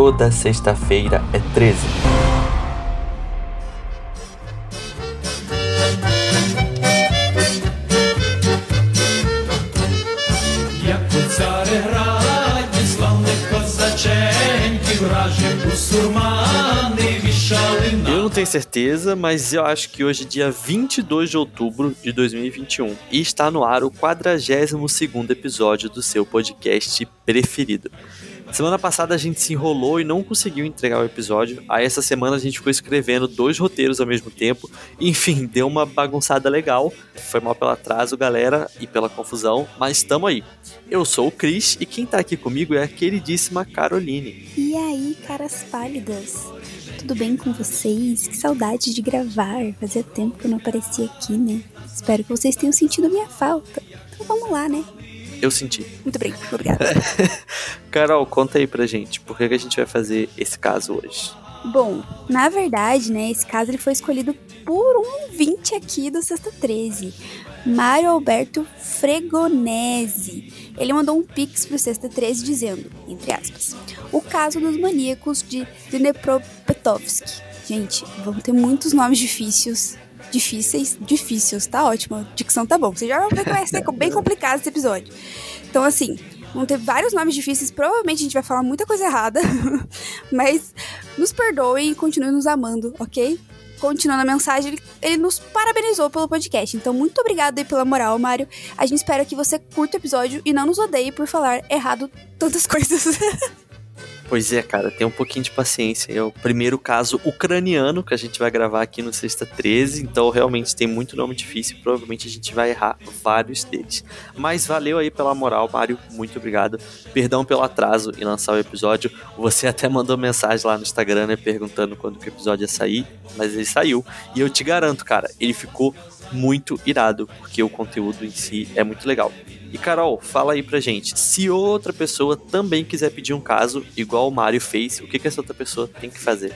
toda sexta-feira é 13. Eu não tenho certeza, mas eu acho que hoje é dia 22 de outubro de 2021 e está no ar o 42º episódio do seu podcast preferido. Semana passada a gente se enrolou e não conseguiu entregar o episódio. Aí essa semana a gente ficou escrevendo dois roteiros ao mesmo tempo. Enfim, deu uma bagunçada legal. Foi mal pelo atraso, galera, e pela confusão, mas estamos aí. Eu sou o Cris e quem tá aqui comigo é a queridíssima Caroline. E aí, caras pálidas? Tudo bem com vocês? Que saudade de gravar. Fazia tempo que eu não aparecia aqui, né? Espero que vocês tenham sentido minha falta. Então vamos lá, né? Eu senti. Muito bem, obrigada. Carol, conta aí pra gente, por que, que a gente vai fazer esse caso hoje? Bom, na verdade, né, esse caso ele foi escolhido por um ouvinte aqui do Sexta 13, Mário Alberto Fregonese. Ele mandou um pix pro Sexta 13 dizendo, entre aspas, o caso dos maníacos de Dnepropetrovsk. Gente, vão ter muitos nomes difíceis, difíceis, difíceis, tá ótimo, dicção tá bom. Você já vai que ser bem complicado esse episódio. Então, assim, vão ter vários nomes difíceis, provavelmente a gente vai falar muita coisa errada, mas nos perdoem e continuem nos amando, ok? Continuando a mensagem, ele, ele nos parabenizou pelo podcast. Então, muito obrigado aí pela moral, Mário. A gente espera que você curta o episódio e não nos odeie por falar errado tantas coisas. Pois é, cara, tem um pouquinho de paciência. É o primeiro caso ucraniano que a gente vai gravar aqui no Sexta 13, então realmente tem muito nome difícil, provavelmente a gente vai errar vários deles. Mas valeu aí pela moral, Mário, muito obrigado. Perdão pelo atraso em lançar o episódio. Você até mandou mensagem lá no Instagram, né, perguntando quando que o episódio ia sair, mas ele saiu. E eu te garanto, cara, ele ficou muito irado, porque o conteúdo em si é muito legal. E Carol, fala aí pra gente, se outra pessoa também quiser pedir um caso, igual o Mário fez, o que, que essa outra pessoa tem que fazer?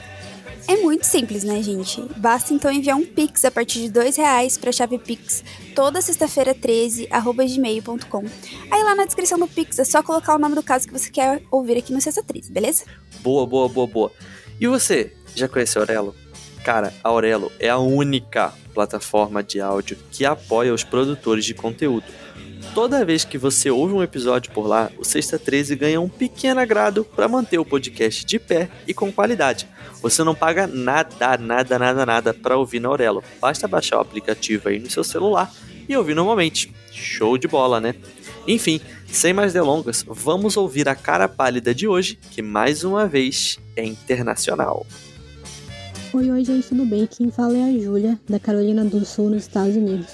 É muito simples, né, gente? Basta então enviar um Pix a partir de dois reais para a chave Pix toda sexta-feira 13, arroba gmail.com. Aí lá na descrição do Pix é só colocar o nome do caso que você quer ouvir aqui no Sexta 13, beleza? Boa, boa, boa, boa. E você, já conhece a Aurelo? Cara, a Aurelo é a única plataforma de áudio que apoia os produtores de conteúdo. Toda vez que você ouve um episódio por lá, o Sexta 13 ganha um pequeno agrado para manter o podcast de pé e com qualidade. Você não paga nada, nada, nada, nada para ouvir na Aurelo. Basta baixar o aplicativo aí no seu celular e ouvir normalmente. Show de bola, né? Enfim, sem mais delongas, vamos ouvir a cara pálida de hoje, que mais uma vez é internacional. Oi, oi, gente, tudo bem? Quem fala é a Júlia, da Carolina do Sul, nos Estados Unidos.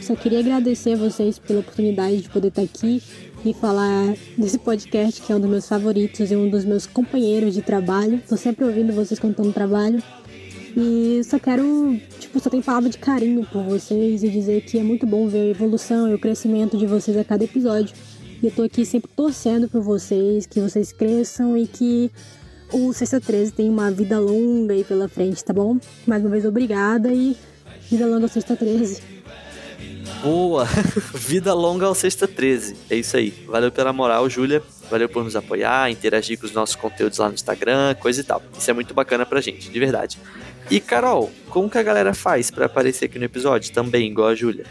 Só queria agradecer a vocês pela oportunidade de poder estar aqui e falar desse podcast que é um dos meus favoritos e um dos meus companheiros de trabalho. Tô sempre ouvindo vocês contando trabalho. E só quero, tipo, só tenho palavra de carinho por vocês e dizer que é muito bom ver a evolução e o crescimento de vocês a cada episódio. E eu tô aqui sempre torcendo por vocês, que vocês cresçam e que o Sexta 13 tem uma vida longa aí pela frente, tá bom? Mais uma vez, obrigada e vida longa ao Sexta 13. Boa! Vida longa ao Sexta 13. É isso aí. Valeu pela moral, Júlia. Valeu por nos apoiar, interagir com os nossos conteúdos lá no Instagram, coisa e tal. Isso é muito bacana pra gente, de verdade. E Carol, como que a galera faz para aparecer aqui no episódio também, igual a Júlia?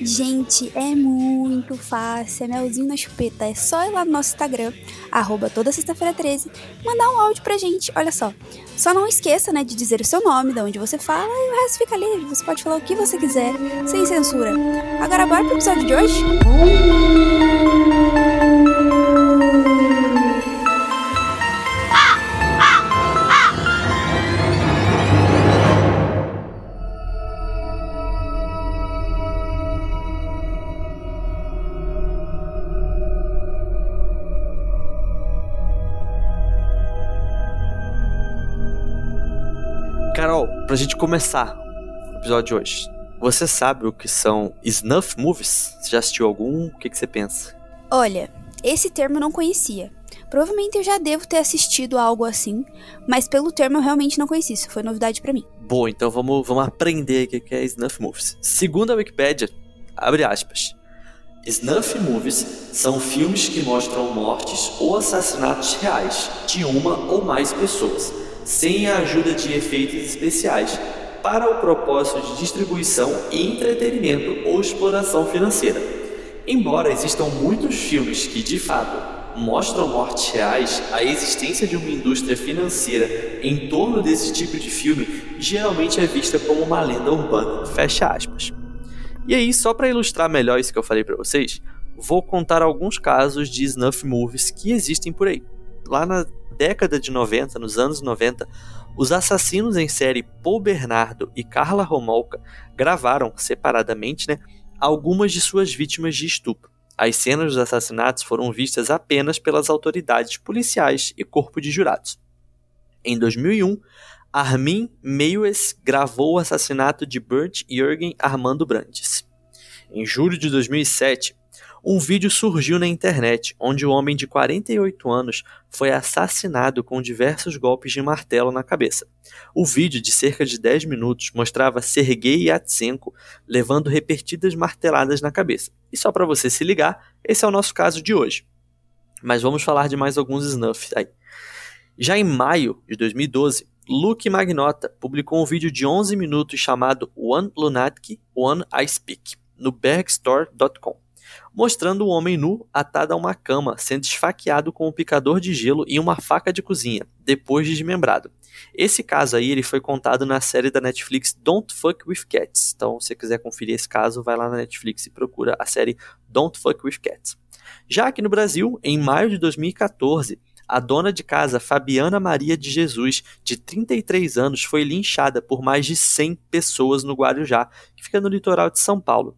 Gente, é muito fácil, é melzinho na chupeta. É só ir lá no nosso Instagram, arroba toda sexta-feira 13, mandar um áudio pra gente. Olha só. Só não esqueça, né, de dizer o seu nome, de onde você fala, e o resto fica livre. Você pode falar o que você quiser, sem censura. Agora bora pro episódio de hoje? Pra gente começar o episódio de hoje, você sabe o que são snuff movies? Você já assistiu algum? O que, que você pensa? Olha, esse termo eu não conhecia. Provavelmente eu já devo ter assistido algo assim, mas pelo termo eu realmente não conhecia. Isso foi novidade pra mim. Boa, então vamos, vamos aprender o que é snuff movies. Segundo a Wikipédia, abre aspas. Snuff movies são filmes que mostram mortes ou assassinatos reais de uma ou mais pessoas, sem a ajuda de efeitos especiais, para o propósito de distribuição e entretenimento ou exploração financeira. Embora existam muitos filmes que, de fato, mostram mortes reais, a existência de uma indústria financeira em torno desse tipo de filme geralmente é vista como uma lenda urbana. Fecha aspas. E aí, só para ilustrar melhor isso que eu falei para vocês, vou contar alguns casos de snuff movies que existem por aí. Lá na década de 90, nos anos 90, os assassinos em série Paul Bernardo e Carla Romolka gravaram separadamente, né, algumas de suas vítimas de estupro. As cenas dos assassinatos foram vistas apenas pelas autoridades policiais e corpo de jurados. Em 2001, Armin Meiwes gravou o assassinato de Bert Jürgen Armando Brandes. Em julho de 2007, um vídeo surgiu na internet onde o homem de 48 anos foi assassinado com diversos golpes de martelo na cabeça. O vídeo, de cerca de 10 minutos, mostrava Sergei Yatsenko levando repetidas marteladas na cabeça. E só para você se ligar, esse é o nosso caso de hoje. Mas vamos falar de mais alguns snuffs aí. Já em maio de 2012, Luke Magnota publicou um vídeo de 11 minutos chamado One Lunatic, One I Speak, no bergstore.com mostrando o homem nu atado a uma cama, sendo esfaqueado com um picador de gelo e uma faca de cozinha, depois desmembrado. Esse caso aí ele foi contado na série da Netflix Don't Fuck With Cats. Então, se você quiser conferir esse caso, vai lá na Netflix e procura a série Don't Fuck With Cats. Já aqui no Brasil, em maio de 2014, a dona de casa Fabiana Maria de Jesus, de 33 anos, foi linchada por mais de 100 pessoas no Guarujá, que fica no litoral de São Paulo.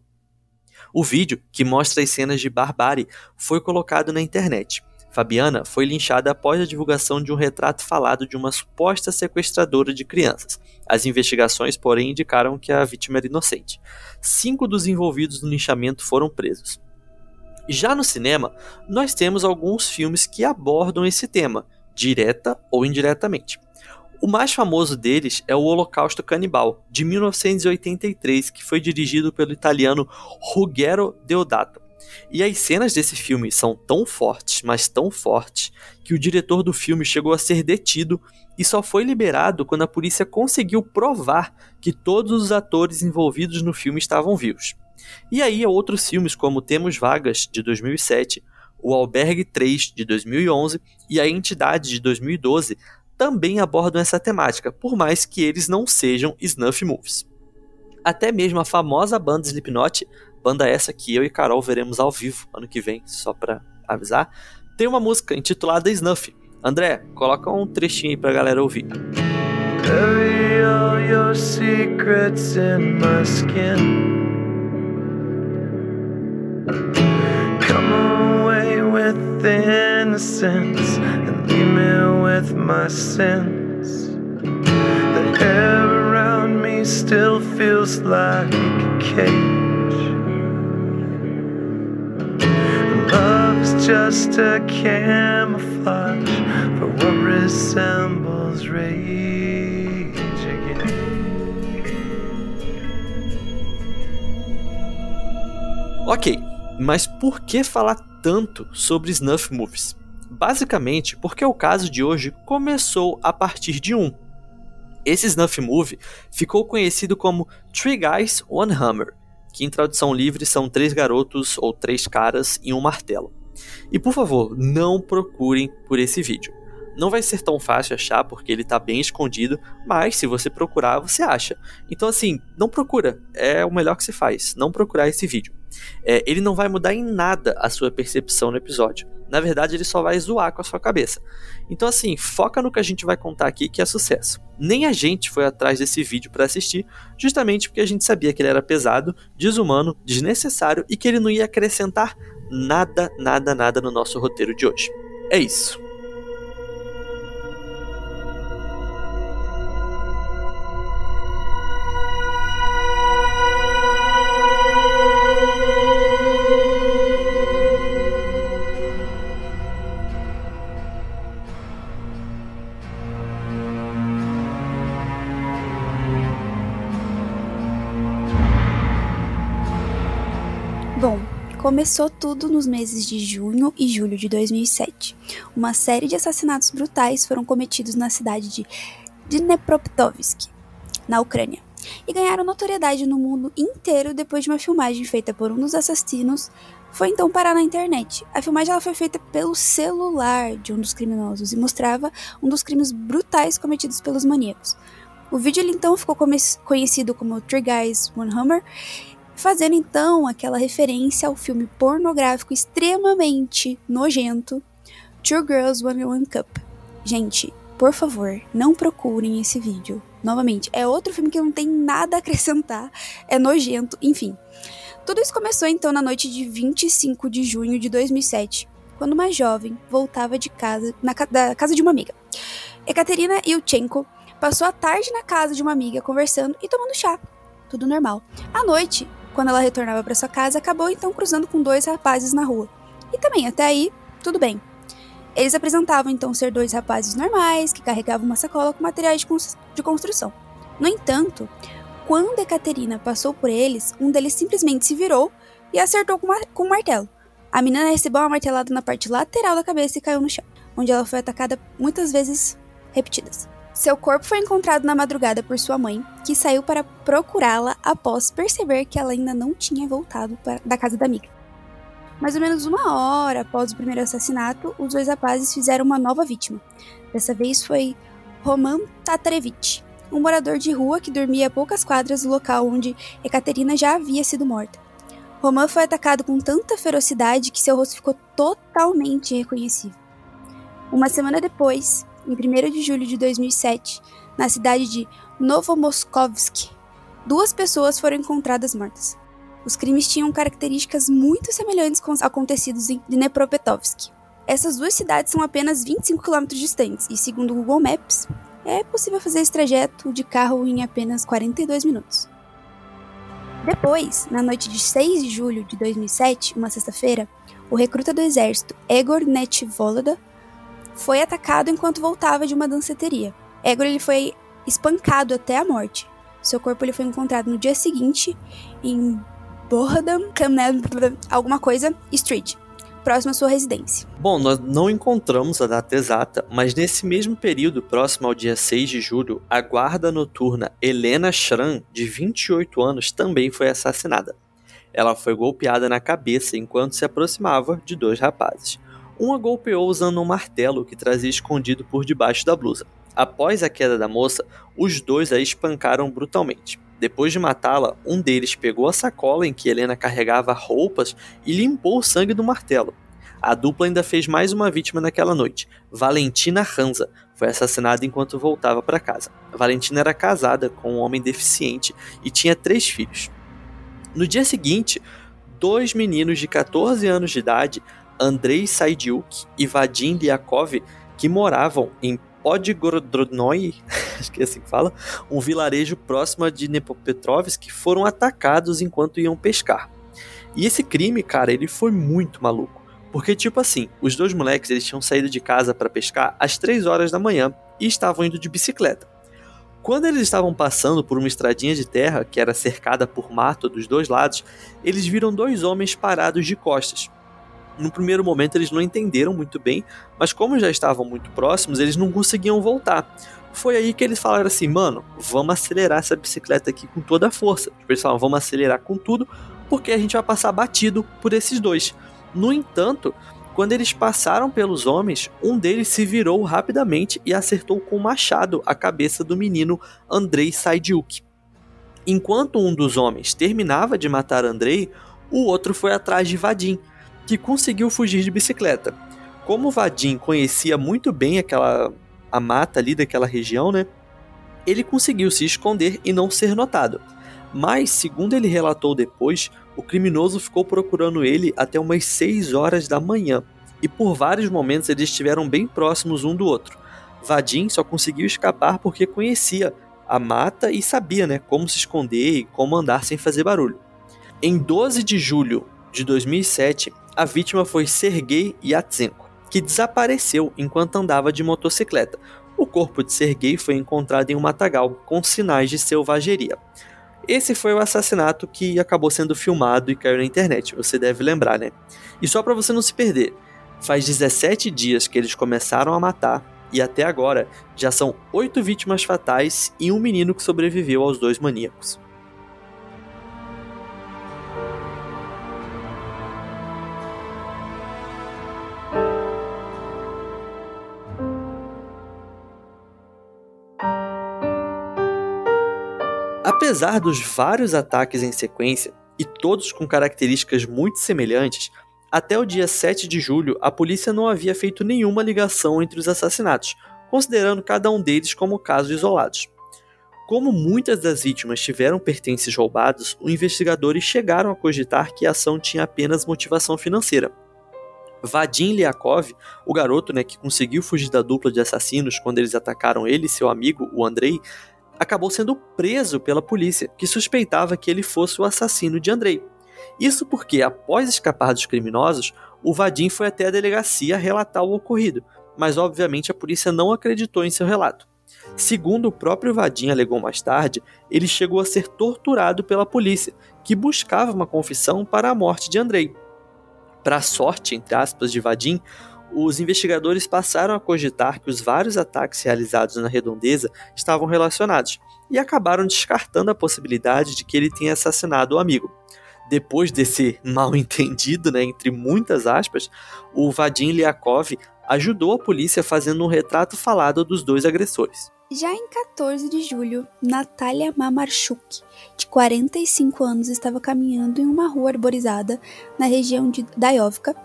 O vídeo, que mostra as cenas de barbárie, foi colocado na internet. Fabiana foi linchada após a divulgação de um retrato falado de uma suposta sequestradora de crianças. As investigações, porém, indicaram que a vítima era inocente. Cinco dos envolvidos no linchamento foram presos. Já no cinema, nós temos alguns filmes que abordam esse tema, direta ou indiretamente. O mais famoso deles é o Holocausto Canibal, de 1983, que foi dirigido pelo italiano Ruggero Deodato. E as cenas desse filme são tão fortes, mas tão fortes, que o diretor do filme chegou a ser detido e só foi liberado quando a polícia conseguiu provar que todos os atores envolvidos no filme estavam vivos. E aí outros filmes como Temos Vagas, de 2007, O Albergue 3, de 2011 e A Entidade, de 2012, também abordam essa temática, por mais que eles não sejam snuff movies. Até mesmo a famosa banda Slipknot, banda essa que eu e Carol veremos ao vivo ano que vem, só pra avisar, tem uma música intitulada Snuff. André, coloca um trechinho aí pra galera ouvir. All your secrets in my skin. With innocence and leave me with my sins. The air around me still feels like a cage. Love's just a camouflage for what resembles rage. Ok, mas por que falar tanto sobre snuff movies? Basicamente porque o caso de hoje começou a partir de um. Esse snuff movie ficou conhecido como Three Guys One Hammer, que em tradução livre são três garotos ou três caras e um martelo. E por favor, não procurem por esse vídeo. Não vai ser tão fácil achar porque ele está bem escondido, mas se você procurar, você acha. Então assim, não procura, é o melhor que se faz, não procurar esse vídeo é, ele não vai mudar em nada a sua percepção no episódio. Na verdade, ele só vai zoar com a sua cabeça. Então, assim, foca no que a gente vai contar aqui, que é sucesso. Nem a gente foi atrás desse vídeo para assistir, justamente porque a gente sabia que ele era pesado, desumano, desnecessário e que ele não ia acrescentar nada, nada, nada no nosso roteiro de hoje. É isso. Começou tudo nos meses de junho e julho de 2007. Uma série de assassinatos brutais foram cometidos na cidade de Dnepropetrovsk, na Ucrânia, e ganharam notoriedade no mundo inteiro depois de uma filmagem feita por um dos assassinos foi então parar na internet. A filmagem ela foi feita pelo celular de um dos criminosos e mostrava um dos crimes brutais cometidos pelos maníacos. O vídeo ele, então ficou conhecido como Three Guys One Hammer, fazendo então aquela referência ao filme pornográfico extremamente nojento Two Girls One One Cup. Gente, por favor, não procurem esse vídeo. Novamente, é outro filme que não tem nada a acrescentar, é nojento, enfim. Tudo isso começou então na noite de 25 de junho de 2007, quando uma jovem voltava de casa, na, da casa de uma amiga. Ekaterina Ilchenko passou a tarde na casa de uma amiga conversando e tomando chá. Tudo normal. À noite, quando ela retornava para sua casa, acabou então cruzando com dois rapazes na rua. E também, até aí, tudo bem. Eles apresentavam então ser dois rapazes normais que carregavam uma sacola com materiais de construção. No entanto, quando Ekaterina passou por eles, um deles simplesmente se virou e acertou com, com um martelo. A menina recebeu uma martelada na parte lateral da cabeça e caiu no chão, onde ela foi atacada muitas vezes repetidas. Seu corpo foi encontrado na madrugada por sua mãe, que saiu para procurá-la após perceber que ela ainda não tinha voltado da casa da amiga. Mais ou menos uma hora após o primeiro assassinato, os dois rapazes fizeram uma nova vítima. Dessa vez foi Roman Tatarevich, um morador de rua que dormia a poucas quadras do local onde Ekaterina já havia sido morta. Roman foi atacado com tanta ferocidade que seu rosto ficou totalmente irreconhecível. Uma semana depois, em 1 de julho de 2007, na cidade de Novomoskovsk, duas pessoas foram encontradas mortas. Os crimes tinham características muito semelhantes com os acontecidos em Dnepropetrovsk. Essas duas cidades são apenas 25 km distantes e, segundo o Google Maps, é possível fazer esse trajeto de carro em apenas 42 minutos. Depois, na noite de 6 de julho de 2007, uma sexta-feira, o recruta do exército Egor Netvolda foi atacado enquanto voltava de uma danceteria. Egor ele foi espancado até a morte. Seu corpo ele foi encontrado no dia seguinte em Bohadam, alguma coisa, Street, próximo à sua residência. Bom, nós não encontramos a data exata, mas nesse mesmo período, próximo ao dia 6 de julho, a guarda noturna Helena Schran, de 28 anos, também foi assassinada. Ela foi golpeada na cabeça enquanto se aproximava de dois rapazes. Um a golpeou usando um martelo que trazia escondido por debaixo da blusa. Após a queda da moça, os dois a espancaram brutalmente. Depois de matá-la, um deles pegou a sacola em que Helena carregava roupas e limpou o sangue do martelo. A dupla ainda fez mais uma vítima naquela noite. Valentina Hansa foi assassinada enquanto voltava para casa. Valentina era casada com um homem deficiente e tinha três filhos. No dia seguinte, dois meninos de 14 anos de idade, Andrei Saidiuk e Vadim Liakov, que moravam em Podgorodnoi, acho que é assim que fala, um vilarejo próximo de Nepopetrovsk, foram atacados enquanto iam pescar. E esse crime, cara, ele foi muito maluco. Porque, tipo assim, os dois moleques eles tinham saído de casa para pescar às 3 horas da manhã e estavam indo de bicicleta. Quando eles estavam passando por uma estradinha de terra que era cercada por mato dos dois lados, eles viram dois homens parados de costas, no primeiro momento eles não entenderam muito bem, mas como já estavam muito próximos, eles não conseguiam voltar. Foi aí que eles falaram assim, mano, vamos acelerar essa bicicleta aqui com toda a força. Tipo, eles falaram, vamos acelerar com tudo, porque a gente vai passar batido por esses dois. No entanto, quando eles passaram pelos homens, um deles se virou rapidamente e acertou com o machado a cabeça do menino Andrei Saidiuk. Enquanto um dos homens terminava de matar Andrei, o outro foi atrás de Vadim, que conseguiu fugir de bicicleta. Como Vadim conhecia muito bem aquela a mata ali daquela região, né? Ele conseguiu se esconder e não ser notado. Mas, segundo ele relatou depois, o criminoso ficou procurando ele até umas 6 horas da manhã, e por vários momentos eles estiveram bem próximos um do outro. Vadim só conseguiu escapar porque conhecia a mata e sabia né, como se esconder e como andar sem fazer barulho. Em 12 de julho de 2007, a vítima foi Sergei Yatsenko, que desapareceu enquanto andava de motocicleta. O corpo de Sergei foi encontrado em um matagal com sinais de selvageria. Esse foi o assassinato que acabou sendo filmado e caiu na internet, você deve lembrar, né? E só para você não se perder, faz 17 dias que eles começaram a matar e até agora já são oito vítimas fatais e um menino que sobreviveu aos dois maníacos. Apesar dos vários ataques em sequência, e todos com características muito semelhantes, até o dia 7 de julho a polícia não havia feito nenhuma ligação entre os assassinatos, considerando cada um deles como casos isolados. Como muitas das vítimas tiveram pertences roubados, os investigadores chegaram a cogitar que a ação tinha apenas motivação financeira. Vadim Liakov, o garoto né, que conseguiu fugir da dupla de assassinos quando eles atacaram ele e seu amigo, o Andrei, acabou sendo preso pela polícia, que suspeitava que ele fosse o assassino de Andrei. Isso porque, após escapar dos criminosos, o Vadim foi até a delegacia relatar o ocorrido, mas obviamente a polícia não acreditou em seu relato. Segundo o próprio Vadim alegou mais tarde, ele chegou a ser torturado pela polícia, que buscava uma confissão para a morte de Andrei. Para a sorte, entre aspas, de Vadim, os investigadores passaram a cogitar que os vários ataques realizados na redondeza estavam relacionados e acabaram descartando a possibilidade de que ele tenha assassinado o amigo. Depois desse mal entendido, né, entre muitas aspas, o Vadim Liakov ajudou a polícia fazendo um retrato falado dos dois agressores. Já em 14 de julho, Natalia Mamarchuk, de 45 anos, estava caminhando em uma rua arborizada na região de Dayovka,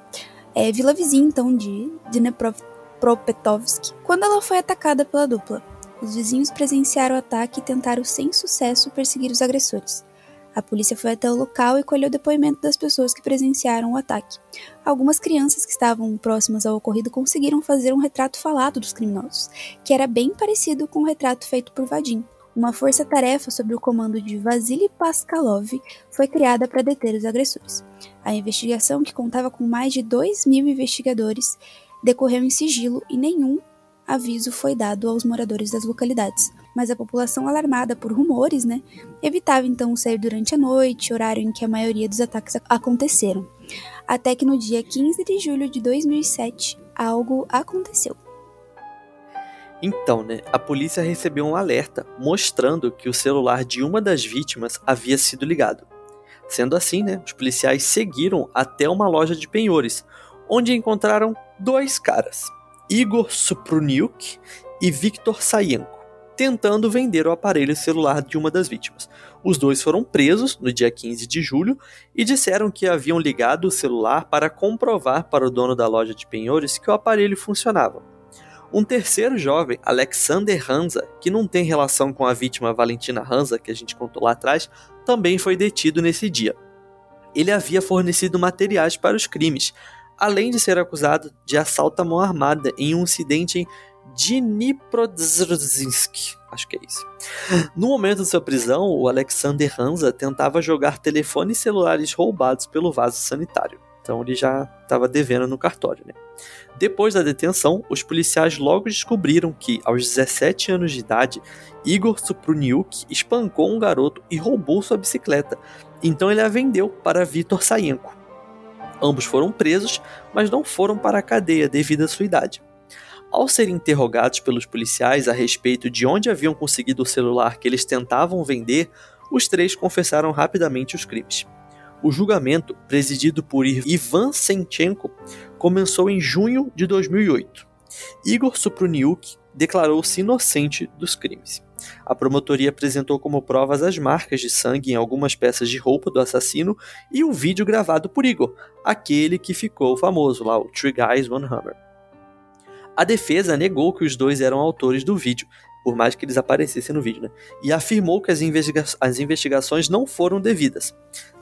é, vila vizinha então de Dnepropetrovsk, quando ela foi atacada pela dupla. Os vizinhos presenciaram o ataque e tentaram sem sucesso perseguir os agressores. A polícia foi até o local e colheu depoimento das pessoas que presenciaram o ataque. Algumas crianças que estavam próximas ao ocorrido conseguiram fazer um retrato falado dos criminosos, que era bem parecido com o retrato feito por Vadim. Uma força-tarefa sob o comando de Vasily Paskalov foi criada para deter os agressores. A investigação, que contava com mais de 2 mil investigadores, decorreu em sigilo e nenhum aviso foi dado aos moradores das localidades. Mas a população, alarmada por rumores, né, evitava então sair durante a noite, horário em que a maioria dos ataques aconteceram. Até que no dia 15 de julho de 2007, algo aconteceu. Então, né, a polícia recebeu um alerta mostrando que o celular de uma das vítimas havia sido ligado. Sendo assim, né, os policiais seguiram até uma loja de penhores, onde encontraram dois caras, Igor Supruniuk e Viktor Sayenko, tentando vender o aparelho celular de uma das vítimas. Os dois foram presos no dia 15 de julho e disseram que haviam ligado o celular para comprovar para o dono da loja de penhores que o aparelho funcionava. Um terceiro jovem, Alexander Hansa, que não tem relação com a vítima Valentina Hansa, que a gente contou lá atrás, também foi detido nesse dia. Ele havia fornecido materiais para os crimes, além de ser acusado de assalto à mão armada em um incidente em Dniprodzinsk. Acho que é isso. No momento de sua prisão, o Alexander Hansa tentava jogar telefones celulares roubados pelo vaso sanitário. Então ele já estava devendo no cartório. Né? Depois da detenção, os policiais logo descobriram que, aos 17 anos de idade, Igor Supruniuk espancou um garoto e roubou sua bicicleta. Então ele a vendeu para Vitor Sayenko. Ambos foram presos, mas não foram para a cadeia devido à sua idade. Ao serem interrogados pelos policiais a respeito de onde haviam conseguido o celular que eles tentavam vender, os três confessaram rapidamente os crimes. O julgamento, presidido por Ivan Senchenko, começou em junho de 2008. Igor Supruniuk declarou-se inocente dos crimes. A promotoria apresentou como provas as marcas de sangue em algumas peças de roupa do assassino e um vídeo gravado por Igor, aquele que ficou famoso lá, o Three Guys One Hammer. A defesa negou que os dois eram autores do vídeo, por mais que eles aparecessem no vídeo, né? E afirmou que as, investiga as investigações não foram devidas.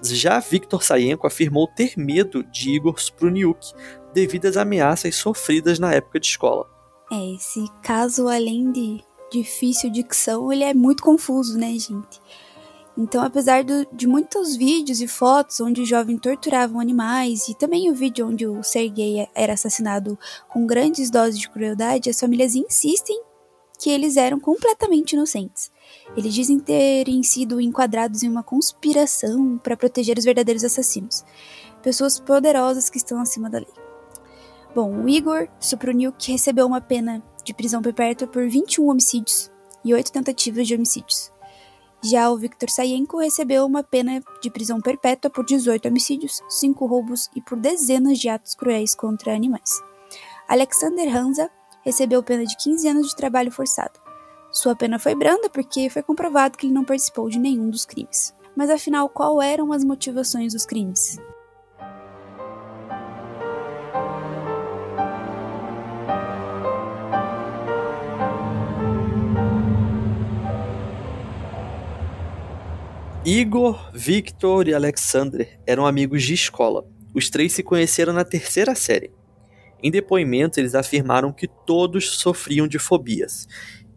Já Viktor Sayenko afirmou ter medo de Igor Spruniuk devido às ameaças sofridas na época de escola. É, esse caso, além de difícil dicção, ele é muito confuso, né, gente? Então, apesar do, de muitos vídeos e fotos onde o jovem torturavam animais e também o vídeo onde o Sergei era assassinado com grandes doses de crueldade, as famílias insistem que eles eram completamente inocentes. Eles dizem terem sido enquadrados em uma conspiração para proteger os verdadeiros assassinos, pessoas poderosas que estão acima da lei. Bom, o Igor Supruniuk recebeu uma pena de prisão perpétua por 21 homicídios e 8 tentativas de homicídios. Já o Viktor Sayenko recebeu uma pena de prisão perpétua por 18 homicídios, 5 roubos e por dezenas de atos cruéis contra animais. Alexander Hansa recebeu pena de 15 anos de trabalho forçado. Sua pena foi branda porque foi comprovado que ele não participou de nenhum dos crimes. Mas afinal, qual eram as motivações dos crimes? Igor, Victor e Alexander eram amigos de escola. Os três se conheceram na terceira série. Em depoimentos, eles afirmaram que todos sofriam de fobias.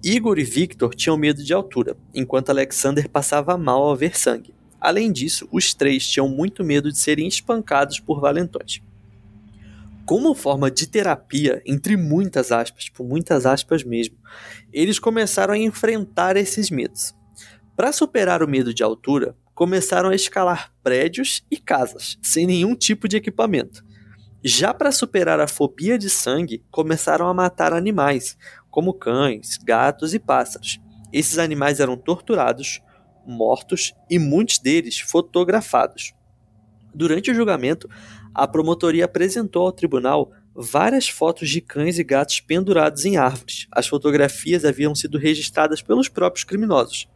Igor e Victor tinham medo de altura, enquanto Alexander passava mal ao ver sangue. Além disso, os três tinham muito medo de serem espancados por valentões. Como forma de terapia, entre muitas aspas, por muitas aspas mesmo, eles começaram a enfrentar esses medos. Para superar o medo de altura, começaram a escalar prédios e casas, sem nenhum tipo de equipamento. Já para superar a fobia de sangue, começaram a matar animais, como cães, gatos e pássaros. Esses animais eram torturados, mortos e muitos deles fotografados. Durante o julgamento, a promotoria apresentou ao tribunal várias fotos de cães e gatos pendurados em árvores. As fotografias haviam sido registradas pelos próprios criminosos.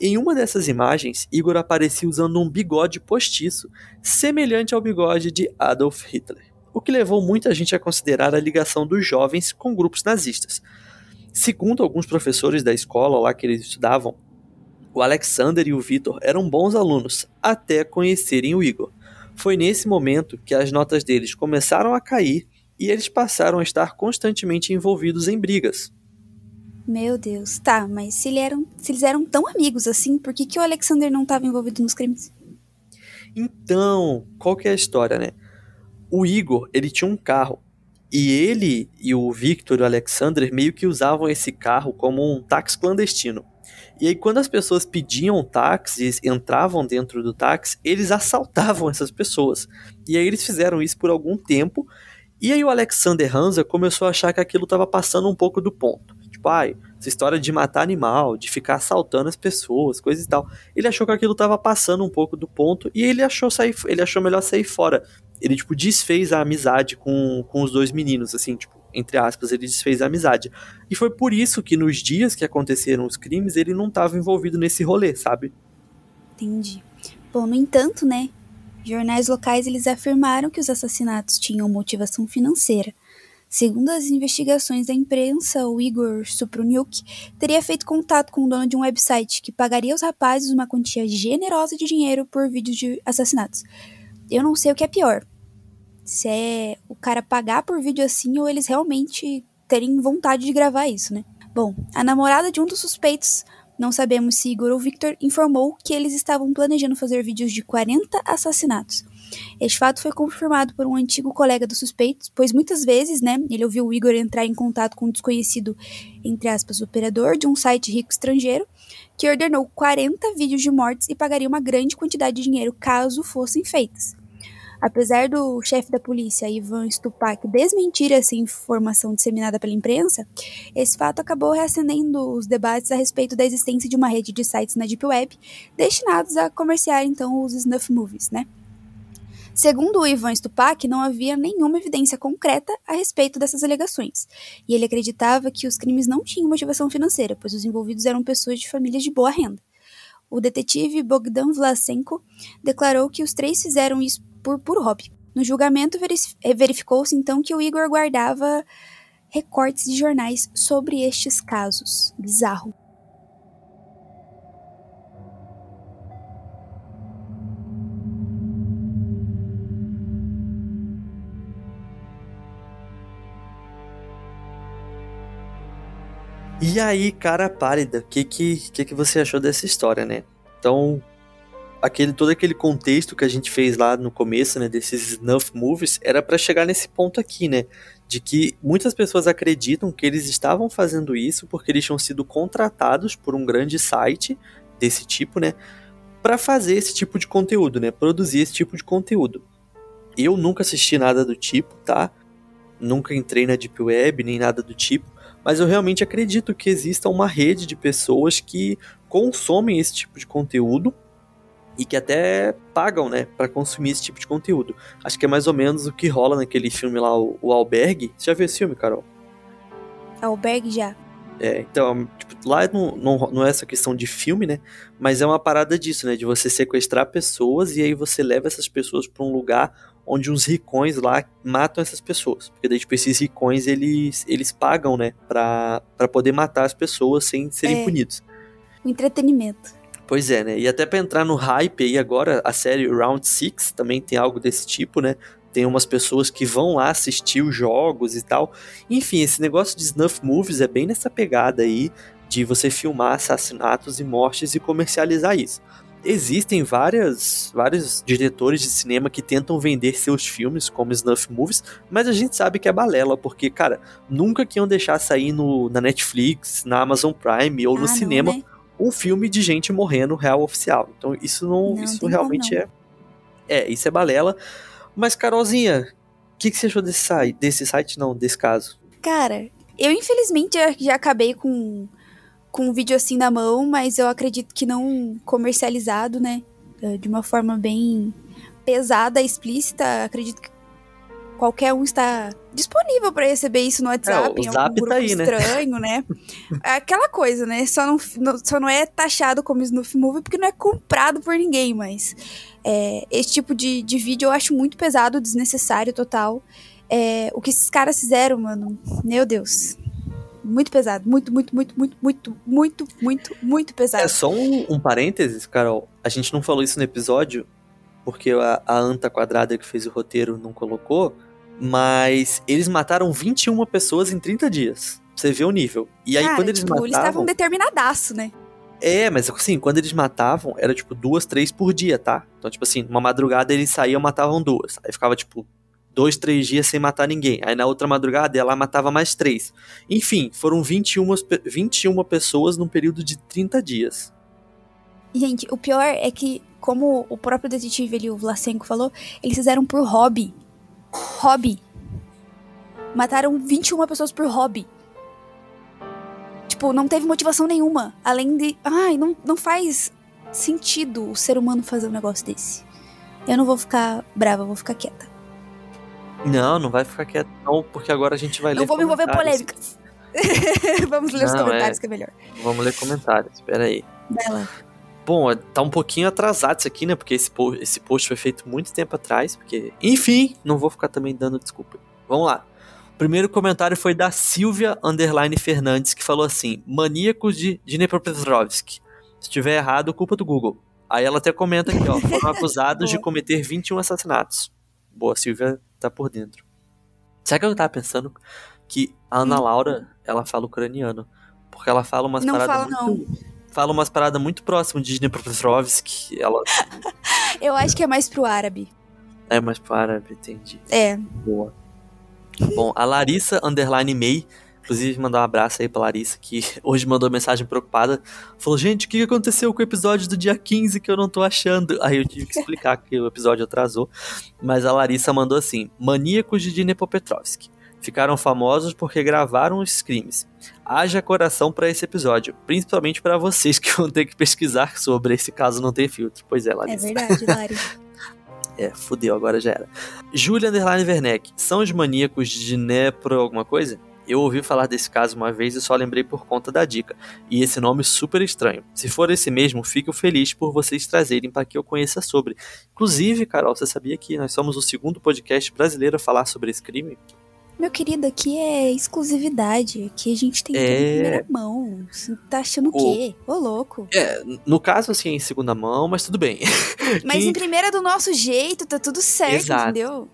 Em uma dessas imagens, Igor aparecia usando um bigode postiço, semelhante ao bigode de Adolf Hitler, o que levou muita gente a considerar a ligação dos jovens com grupos nazistas. Segundo alguns professores da escola lá que eles estudavam, o Alexander e o Vitor eram bons alunos até conhecerem o Igor. Foi nesse momento que as notas deles começaram a cair e eles passaram a estar constantemente envolvidos em brigas. Meu Deus, tá, mas se, ele eram, se eles eram tão amigos assim, por que, que o Alexander não estava envolvido nos crimes? Então, qual que é a história, né? O Igor, ele tinha um carro. E ele e o Victor e o Alexander meio que usavam esse carro como um táxi clandestino. E aí, quando as pessoas pediam táxis, entravam dentro do táxi, eles assaltavam essas pessoas. E aí, eles fizeram isso por algum tempo. E aí, o Alexander Hansa começou a achar que aquilo estava passando um pouco do ponto pai, essa história de matar animal, de ficar assaltando as pessoas, coisas e tal. Ele achou que aquilo estava passando um pouco do ponto e ele achou sair, ele achou melhor sair fora. Ele tipo desfez a amizade com, com os dois meninos, assim, tipo, entre aspas, ele desfez a amizade. E foi por isso que nos dias que aconteceram os crimes, ele não estava envolvido nesse rolê, sabe? Entendi. Bom, no entanto, né, jornais locais eles afirmaram que os assassinatos tinham motivação financeira. Segundo as investigações da imprensa, o Igor Supruniuk teria feito contato com o dono de um website que pagaria aos rapazes uma quantia generosa de dinheiro por vídeos de assassinatos. Eu não sei o que é pior. Se é o cara pagar por vídeo assim ou eles realmente terem vontade de gravar isso, né? Bom, a namorada de um dos suspeitos, não sabemos se Igor ou Victor, informou que eles estavam planejando fazer vídeos de 40 assassinatos. Este fato foi confirmado por um antigo colega dos suspeitos, pois muitas vezes, né, ele ouviu o Igor entrar em contato com um desconhecido, entre aspas, operador de um site rico estrangeiro, que ordenou 40 vídeos de mortes e pagaria uma grande quantidade de dinheiro caso fossem feitas. Apesar do chefe da polícia, Ivan Stupak, desmentir essa informação disseminada pela imprensa, esse fato acabou reacendendo os debates a respeito da existência de uma rede de sites na Deep Web destinados a comerciar então os snuff movies, né? Segundo o Ivan Stupak, não havia nenhuma evidência concreta a respeito dessas alegações, e ele acreditava que os crimes não tinham motivação financeira, pois os envolvidos eram pessoas de famílias de boa renda. O detetive Bogdan Vlasenko declarou que os três fizeram isso por puro hobby. No julgamento, verificou-se então que o Igor guardava recortes de jornais sobre estes casos. Bizarro. E aí, cara pálida, o que, que, que, que você achou dessa história, né? Então, aquele, todo aquele contexto que a gente fez lá no começo, né, desses snuff movies, era para chegar nesse ponto aqui, né? de que muitas pessoas acreditam que eles estavam fazendo isso porque eles tinham sido contratados por um grande site desse tipo, né, para fazer esse tipo de conteúdo, né, produzir esse tipo de conteúdo. Eu nunca assisti nada do tipo, tá? Nunca entrei na Deep Web nem nada do tipo, mas eu realmente acredito que exista uma rede de pessoas que consomem esse tipo de conteúdo e que até pagam, né, para consumir esse tipo de conteúdo. Acho que é mais ou menos o que rola naquele filme lá, o, o Albergue. Você já viu esse filme, Carol? Albergue já. É, então, tipo, lá não, não, não é essa questão de filme, né? Mas é uma parada disso, né? De você sequestrar pessoas e aí você leva essas pessoas para um lugar onde uns ricões lá matam essas pessoas. Porque daí, tipo, esses ricões, eles, eles pagam, né? Pra, pra poder matar as pessoas sem serem É. punidos. O entretenimento. Pois é, né? E até pra entrar no hype aí agora, a série Round Six também tem algo desse tipo, né? Tem umas pessoas que vão lá assistir os jogos e tal. Enfim, esse negócio de snuff movies é bem nessa pegada aí de você filmar assassinatos e mortes e comercializar isso. Existem várias, vários diretores de cinema que tentam vender seus filmes como snuff movies, mas a gente sabe que é balela, porque, cara, nunca que iam deixar sair no, na Netflix, na Amazon Prime ou no Ah, não, cinema né? um filme de gente morrendo real oficial. Então isso não, Não, isso realmente é é, isso é balela. Mas Carolzinha, o que, que você achou desse site, desse site não, desse caso? Cara, eu infelizmente já acabei com, com um vídeo assim na mão, mas eu acredito que não comercializado, né? Eh, De uma forma bem pesada, explícita. Acredito que qualquer um está disponível para receber isso no WhatsApp, É, o em Zap tá aí, né? estranho, né? É Aquela coisa, né? Só não, não- só não é taxado como snuff movie porque não é comprado por ninguém, mas é, esse tipo de, de vídeo eu acho muito pesado, desnecessário total. É, o que esses caras fizeram, mano, meu Deus muito pesado. Muito, muito, muito, muito, muito, muito, muito, muito pesado. É só um, um parênteses, Carol. A gente não falou isso no episódio, porque a, a Anta Quadrada que fez o roteiro não colocou, mas eles mataram 21 pessoas em 30 dias. Você vê o nível. E aí, Cara, quando eles tipo, matavam. Eles estavam determinadaço, né? É, mas assim, quando eles matavam, era tipo duas, três por dia, tá? Então, tipo assim, uma madrugada eles saíam, matavam duas. Aí ficava, tipo, dois, três dias sem matar ninguém. Aí na outra madrugada ela matava mais três. Enfim, foram 21, pe- 21 pessoas num período de 30 dias. Gente, o pior é que, como o próprio detetive ali, o Vlasenko, falou, eles fizeram por hobby. Hobby. Mataram 21 pessoas por hobby. Tipo, não teve motivação nenhuma. Além de. Ai, não, não faz sentido o ser humano fazer um negócio desse. Eu não vou ficar brava, vou ficar quieta. Não, não vai ficar quieto, não, porque agora a gente vai ler. não vou me envolver polêmicas. Vamos ler os Não, comentários é. que é melhor. Vamos ler comentários, espera aí. Vai lá. Bom, tá um pouquinho atrasado isso aqui, né? Porque esse, po- esse post foi feito muito tempo atrás. Porque, enfim, não vou ficar também dando desculpa. Vamos lá. O primeiro comentário foi da Silvia Underline Fernandes, que falou assim: Maníacos de Dnipropetrovsk. Se tiver errado, culpa do Google. Aí ela até comenta aqui, ó. Foram acusados de cometer 21 assassinatos. Boa, Silvia tá por dentro. Sabe o que eu tava pensando? Que a Ana Laura, ela fala ucraniano. Porque ela fala umas Hum. Não paradas fala, muito. Fala umas paradas muito próximas de Dnipropetrovsk. Ela Eu acho que é mais pro árabe. é mais pro árabe, entendi. É. Boa. Bom, a Larissa Underline May, inclusive mandar um abraço aí pra Larissa, que hoje mandou mensagem preocupada. Falou, gente, o que aconteceu com o episódio do dia 15 que eu não tô achando? Aí eu tive que explicar que o episódio atrasou. Mas a Larissa mandou assim: Maníacos de Dnipropetrovsk. Ficaram famosos porque gravaram os crimes. Haja coração pra esse episódio, principalmente pra vocês que vão ter que pesquisar sobre esse caso não tem filtro. Pois é, É Larissa. verdade, Lari. É, fudeu, agora já era. Julia Underline Werneck, são os maníacos de Dnepro alguma coisa? Eu ouvi falar desse caso uma vez e só lembrei por conta da dica. E esse nome super estranho. Se for esse mesmo, fico feliz por vocês trazerem para que eu conheça sobre. Inclusive, Carol, você sabia que nós somos o segundo podcast brasileiro a falar sobre esse crime? Meu querido, aqui é exclusividade. Aqui a gente tem tudo É. em primeira mão. Você tá achando o quê? Ô, louco. É, no caso, assim, em segunda mão, mas tudo bem. Mas Quem- em primeira do nosso jeito, tá tudo certo, Exato. entendeu?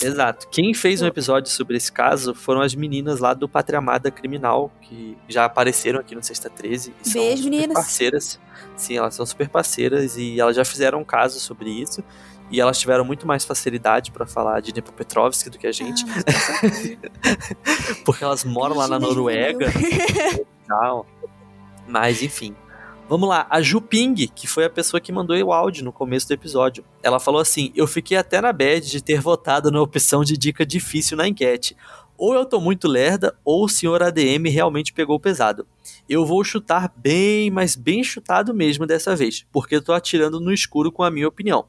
Exato. Quem fez um episódio sobre esse caso foram as meninas lá do Pátria Amada Criminal, que já apareceram aqui no Sexta 13. e são Beijo, super meninas. parceiras. Sim, elas são super parceiras e elas já fizeram um caso sobre isso. e elas tiveram muito mais facilidade pra falar de Dnipropetrovsk do que a gente, Ah, porque elas moram lá na Noruega e tal. Mas enfim. Vamos lá, a Juping, que foi a pessoa que mandou o áudio no começo do episódio. Ela falou assim: Eu fiquei até na bad de ter votado na opção de dica difícil na enquete. Ou eu tô muito lerda, ou o senhor ADM realmente pegou pesado. Eu vou chutar bem, mas bem chutado mesmo dessa vez, porque tô atirando no escuro com a minha opinião.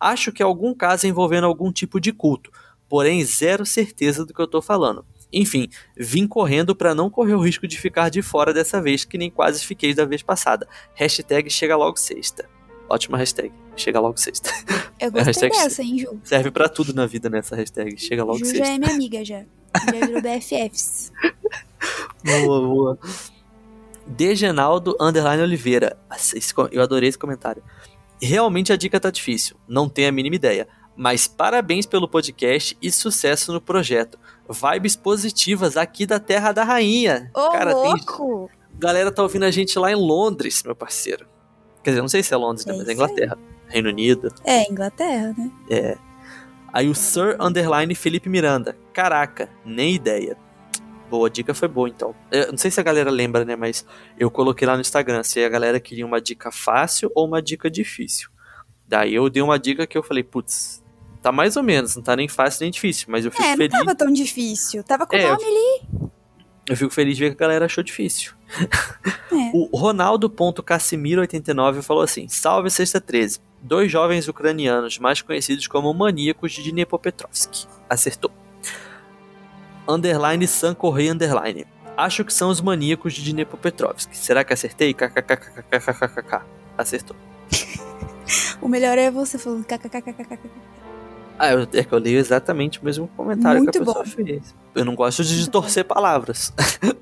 Acho que é algum caso envolvendo algum tipo de culto, porém zero certeza do que eu tô falando. Enfim, vim correndo para não correr o risco de ficar de fora dessa vez, que nem quase fiquei da vez passada. Hashtag chega logo sexta. Ótima hashtag. Chega logo sexta. Eu gostei dessa, hein, Ju? Serve pra tudo na vida nessa hashtag. Chega logo Ju sexta. já é minha amiga já. Já virou BFFs. Boa, boa. Degenaldo Underline Oliveira. Eu adorei esse comentário. Realmente a dica tá difícil, não tenho a mínima ideia. Mas parabéns pelo podcast e sucesso no projeto. Vibes positivas aqui da Terra da Rainha. Ô, Cara, tem. louco! Galera tá ouvindo a gente lá em Londres, meu parceiro. Quer dizer, não sei se é Londres, né, É mas é isso aí. Inglaterra. Reino Unido. É, Inglaterra, né? Aí o Sir Underline Felipe Miranda. Caraca, nem ideia. Boa, a dica foi boa então. Eu não sei se a galera lembra, né? Mas eu coloquei lá no Instagram se a galera queria uma dica fácil ou uma dica difícil. Daí eu dei uma dica que eu falei, putz, tá mais ou menos, não tá nem fácil nem difícil, mas eu fico É, não feliz. tava tão difícil. Tava com o É, nome ali. Eu fico feliz de ver que a galera achou difícil. É. O Ronaldo.Casimiro89 falou assim: Salve Sexta 13. Dois jovens ucranianos, mais conhecidos como maníacos de Dnipropetrovsk. Acertou. Underline San Correia Underline. Acho que são os maníacos de Dnipropetrovsk. Será que acertei? KKKKKKKK. Acertou. O melhor é você falando kkkkkk. Ah, eu, é que eu leio exatamente o mesmo comentário que Muito a pessoa bom. fez. Eu não gosto de torcer palavras.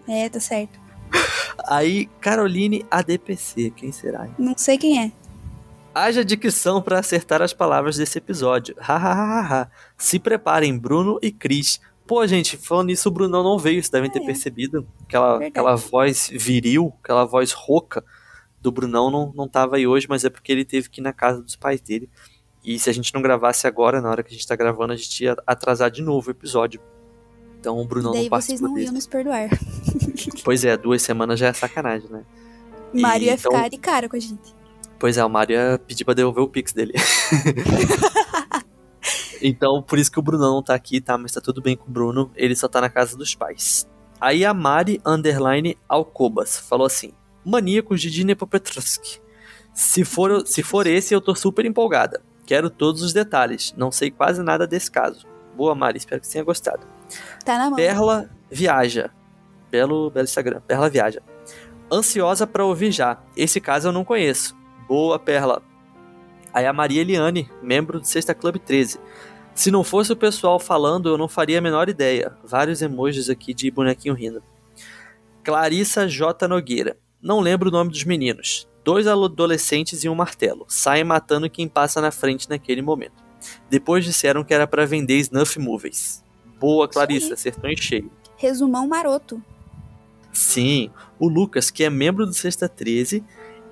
É, tá certo. Aí, Caroline ADPC. Quem será? Não sei quem é. Haja dicção para acertar as palavras desse episódio. Hahaha. Se preparem, Bruno e Cris. Pô, gente, falando nisso, o Brunão não veio, vocês devem ter É. percebido. Aquela, Verdade. aquela voz viril, aquela voz rouca do Brunão não, não tava aí hoje, mas é porque ele teve que ir na casa dos pais dele. E se a gente não gravasse agora, na hora que a gente tá gravando, a gente ia atrasar de novo o episódio. Então o Brunão Daí não participou vocês não desse. iam nos perdoar. Pois é, duas semanas já é sacanagem, né? E Mário ia então- ficar de cara com a gente. Pois é, o Mário ia pedir pra devolver o Pix dele. então, por isso que o Brunão não tá aqui, tá? Mas tá tudo bem com o Bruno, ele só tá na casa dos pais. Aí a Mari Underline Alcobas falou assim: Maníacos de Dnipropetrovsk. Se for, se for esse, eu tô super empolgada. Quero todos os detalhes. Não sei quase nada desse caso. Boa, Mari, espero que você tenha gostado. Tá na mão. Perla Viaja. Belo, belo Instagram. Perla Viaja. Ansiosa pra ouvir já. Esse caso eu não conheço. Boa, Perla. Aí a Maria Eliane, membro do Sexta Club 13. Se não fosse o pessoal falando, eu não faria a menor ideia. Vários emojis aqui de bonequinho rindo. Clarissa J. Nogueira. Não lembro o nome dos meninos. Dois adolescentes e um martelo. Saem matando quem passa na frente naquele momento. Depois disseram que era pra vender snuff movies. Boa, Clarissa, acertou em cheio. Resumão maroto. Sim, o Lucas, que é membro do Sexta 13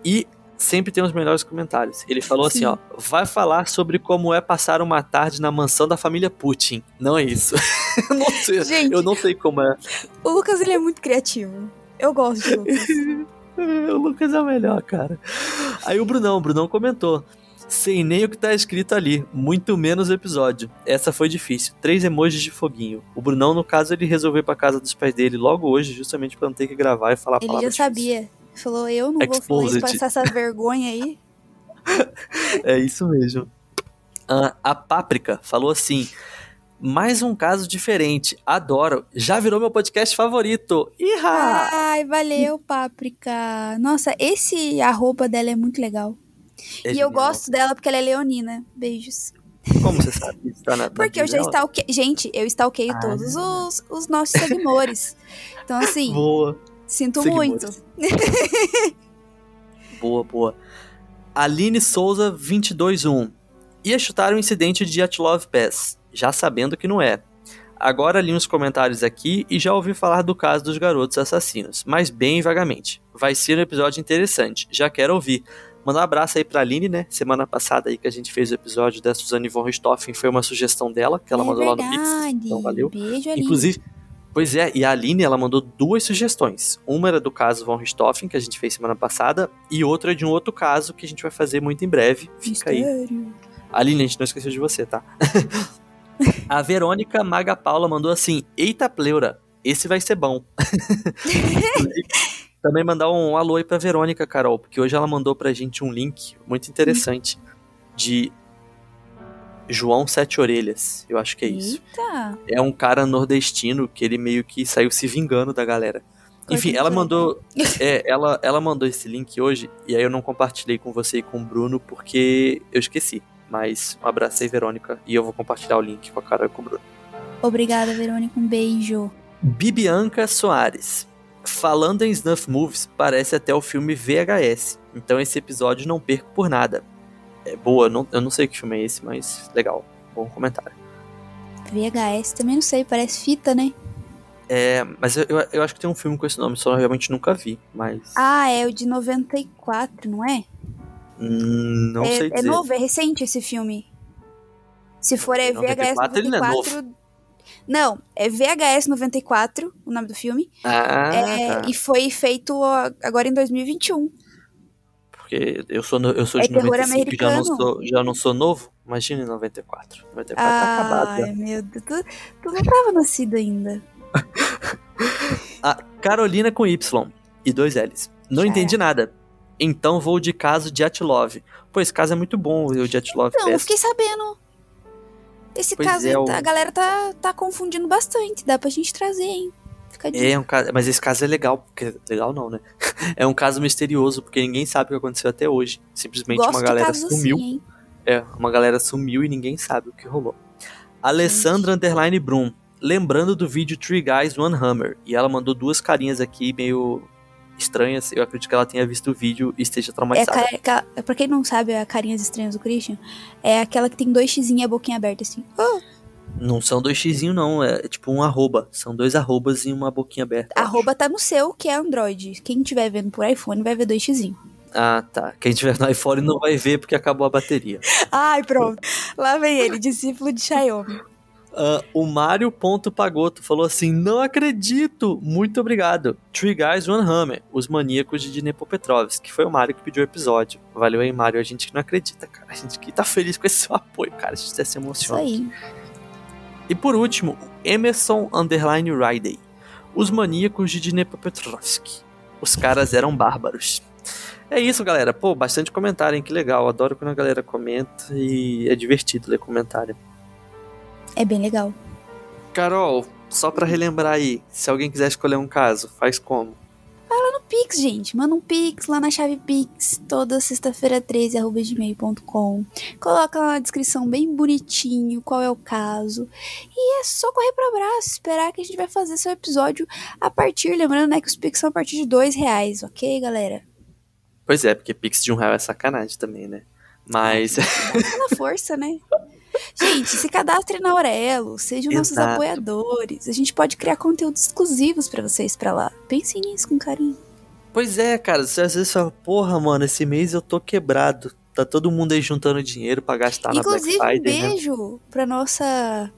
e sempre tem os melhores comentários. Ele falou assim, Sim. ó, vai falar sobre como é passar uma tarde na mansão da família Putin. Não é isso. eu não sei, Gente. eu não sei como é. O Lucas, ele é muito criativo. Eu gosto de Lucas. o Lucas é o melhor, cara. Aí o Brunão, o Brunão comentou. Sem nem o que tá escrito ali, muito menos o episódio. Essa foi difícil. Três emojis de foguinho. O Brunão, no caso, ele resolveu ir pra casa dos pais dele logo hoje, justamente pra não ter que gravar e falar Ele já sabia. Falou, eu não vou falar isso, Exposed. passar essa vergonha aí. É isso mesmo. Ah, a Páprica falou assim: mais um caso diferente. Adoro. Já virou meu podcast favorito. Iha! Ai, valeu, Páprica. Nossa, esse arroba dela é muito legal. É e eu genial. gosto dela porque ela é leonina. Beijos. Como você sabe? Isso tá na, Porque eu já stalkei. Gente, eu stalkeio Ah. todos os, os nossos seguidores. Então, assim, Boa, sinto seguidores. muito. boa, boa. Aline Souza 221. Ia chutar um incidente de Atlov Pass, já sabendo que não é. Agora li uns comentários aqui e já ouvi falar do caso dos garotos assassinos, mas bem vagamente. Vai ser um episódio interessante, já quero ouvir. Mandar um abraço aí pra Aline, né? Semana passada aí que a gente fez o episódio da Suzane von Richthofen, foi uma sugestão dela, que ela é mandou verdade. lá no Pix. Então valeu. Beijo, Aline. Inclusive, pois é, e a Aline, ela mandou duas sugestões. Uma era do caso von Richthofen, que a gente fez semana passada, e outra de um outro caso que a gente vai fazer muito em breve. Fica aí. Mistério. Aline, a gente não esqueceu de você, tá? a Verônica Maga Paula mandou assim: Eita pleura, esse vai ser bom. Também mandar um alô aí pra Verônica, Carol, porque hoje ela mandou pra gente um link muito interessante de João Sete Orelhas. Eu acho que é isso. Eita. É um cara nordestino que ele meio que saiu se vingando da galera. Enfim, ela mandou, é, ela, ela mandou esse link hoje e aí eu não compartilhei com você e com o Bruno porque eu esqueci. Mas um abraço aí, Verônica, e eu vou compartilhar o link com a Carol e com o Bruno. Obrigada, Verônica. Um beijo. Bibianca Soares. Falando em Snuff Movies, parece até o filme VHS. Então esse episódio não perco por nada. É boa, não- eu não sei que filme é esse, mas legal. Bom comentário. VHS, também não sei, parece fita, né? É, mas eu, eu, eu acho que tem um filme com esse nome, só eu realmente nunca vi. Mas. Ah, é o de 94, não é? Hum, não é, sei é dizer. novo, é recente esse filme. Se for é VHS 94, ele não é 94. Não, é VHS 94, o nome do filme. Ah, É, tá. E foi feito agora em 2021. Porque eu sou, no- eu sou É de terror 95 já não, sou, já não sou novo. Imagina em 94. 94 tá acabado. Ai, meu Deus. Tu, tu não tava nascido ainda. A Carolina com Y e dois L's. Não Já entendi nada. Então vou de caso de Atlov. Pô, esse caso é muito bom, o de Atlov. Não, eu fiquei sabendo. Esse Pois caso é, aí, o- tá- a galera tá, tá confundindo bastante. Dá pra gente trazer, hein? Fica de... É um caso, mas esse caso é legal, porque legal não, né? É um caso misterioso, porque ninguém sabe o que aconteceu até hoje. Simplesmente Gosto uma galera sumiu. assim? É, uma galera sumiu e ninguém sabe o que rolou. Alessandra Underline Brum. Lembrando do vídeo Three Guys One Hammer. E ela mandou duas carinhas aqui meio estranhas. Eu acredito que ela tenha visto o vídeo e esteja É traumatizada. cara, ca- pra quem não sabe, a carinhas estranhas do Christian é aquela que tem dois x e a boquinha aberta assim. Oh, Não são dois xizinho não, é tipo um arroba. São dois arrobas e uma boquinha aberta. arroba tá no seu, que é Android. Quem estiver vendo por iPhone vai ver dois x acho. Ah, tá. Quem tiver no iPhone não vai ver porque acabou a bateria. Ai, pronto. Lá vem ele, discípulo de Xiaomi. Ah, o Mário Ponto Pagoto falou assim: Não acredito! Muito obrigado. Three Guys One Hammer, os maníacos de Dnepropetrovsk, que foi o Mário que pediu o episódio. Valeu aí, Mário. A gente que não acredita, cara. A gente que tá feliz com esse seu apoio, cara. A gente se Isso emociona. aí. E por último, Emerson Underline Ridey, os maníacos de Dnepropetrovsk. Os caras eram bárbaros. É isso, galera. Pô, bastante comentário, hein? Que legal. Adoro quando a galera comenta e é divertido ler comentário. É bem legal. Carol, só pra relembrar aí, se alguém quiser escolher um caso, faz como? Pix, gente. Manda um Pix lá na chave Pix, toda sexta-feira 13, arroba gmail.com. Coloca lá na descrição bem bonitinho qual é o caso. E é só correr pro abraço, esperar que a gente vai fazer seu episódio a partir, lembrando, né, que os Pix são a partir de dois reais, ok, galera? Pois é, porque Pix de um real é sacanagem também, né? Mas. Na força, né? Gente, se cadastre na Aurelo, sejam nossos Exato. apoiadores. A gente pode criar conteúdos exclusivos pra vocês pra lá. Pensem nisso com carinho. pois é, cara, você às vezes fala, porra, mano, esse mês eu tô quebrado. Tá todo mundo aí juntando dinheiro pra gastar Inclusive, na um Black Friday, né? beijo pra nossa.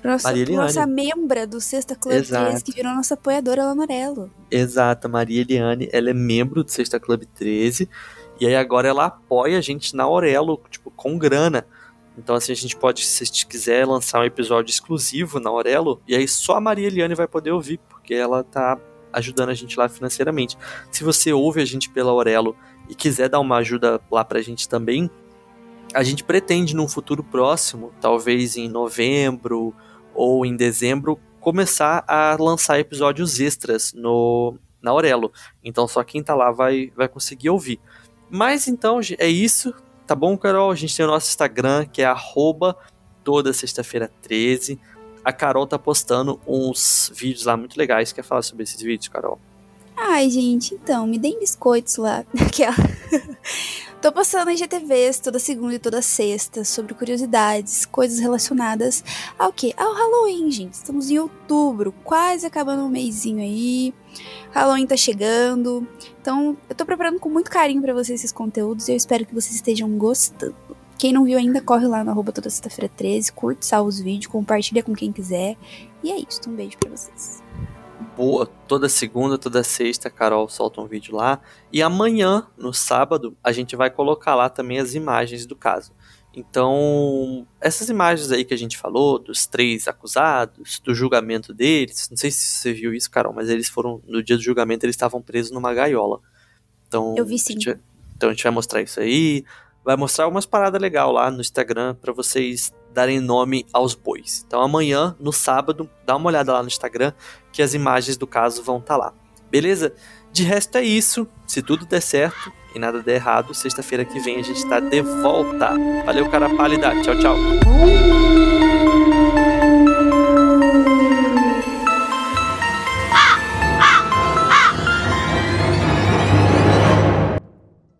Pra nossa, Maria nossa Eliane. membra do Sexta Club Exato. 13, que virou nossa apoiadora lá no Aurelo. Exato, a Maria Eliane, ela é membro do Sexta Club 13. E aí agora ela apoia a gente na Aurelo, tipo, com grana. Então, assim, a gente pode, se quiser, lançar um episódio exclusivo na Aurelo. E aí só a Maria Eliane vai poder ouvir, porque ela tá ajudando a gente lá financeiramente. Se você ouve a gente pela Aurelo e quiser dar uma ajuda lá pra gente também, a gente pretende num futuro próximo, talvez em novembro ou em dezembro, começar a lançar episódios extras no na Aurelo. Então só quem tá lá vai, vai conseguir ouvir. Mas então é isso, tá bom, Carol? A gente tem o nosso Instagram, que é arroba toda sexta-feira 13. A Carol tá postando uns vídeos lá muito legais. Quer falar sobre esses vídeos, Carol? Ai, gente, então, me deem biscoitos lá. Aquela. Tô postando em GTVs toda segunda e toda sexta sobre curiosidades, coisas relacionadas ao que? Ao Halloween, gente. Estamos em outubro, quase acabando um mêsinho aí. Halloween tá chegando. Então, eu tô preparando com muito carinho para vocês esses conteúdos e eu espero que vocês estejam gostando. Quem não viu ainda, corre lá no arroba toda sexta-feira 13, curte, salva os vídeos, compartilha com quem quiser. E é isso, um beijo para vocês boa. Toda segunda, toda sexta, a Carol solta um vídeo lá. E amanhã, no sábado, a gente vai colocar lá também as imagens do caso. Então, essas imagens aí que a gente falou, dos três acusados, do julgamento deles, não sei se você viu isso, Carol, mas eles foram, no dia do julgamento, eles estavam presos numa gaiola. Então, Eu vi sim. A gente, então a gente vai mostrar isso aí, vai mostrar algumas paradas legais lá no Instagram para vocês darem nome aos bois. Então amanhã, no sábado, dá uma olhada lá no Instagram que as imagens do caso vão estar tá lá. Beleza? De resto é isso. Se tudo der certo e nada der errado, sexta-feira que vem a gente está de volta. Valeu, cara pálida. Tchau, tchau.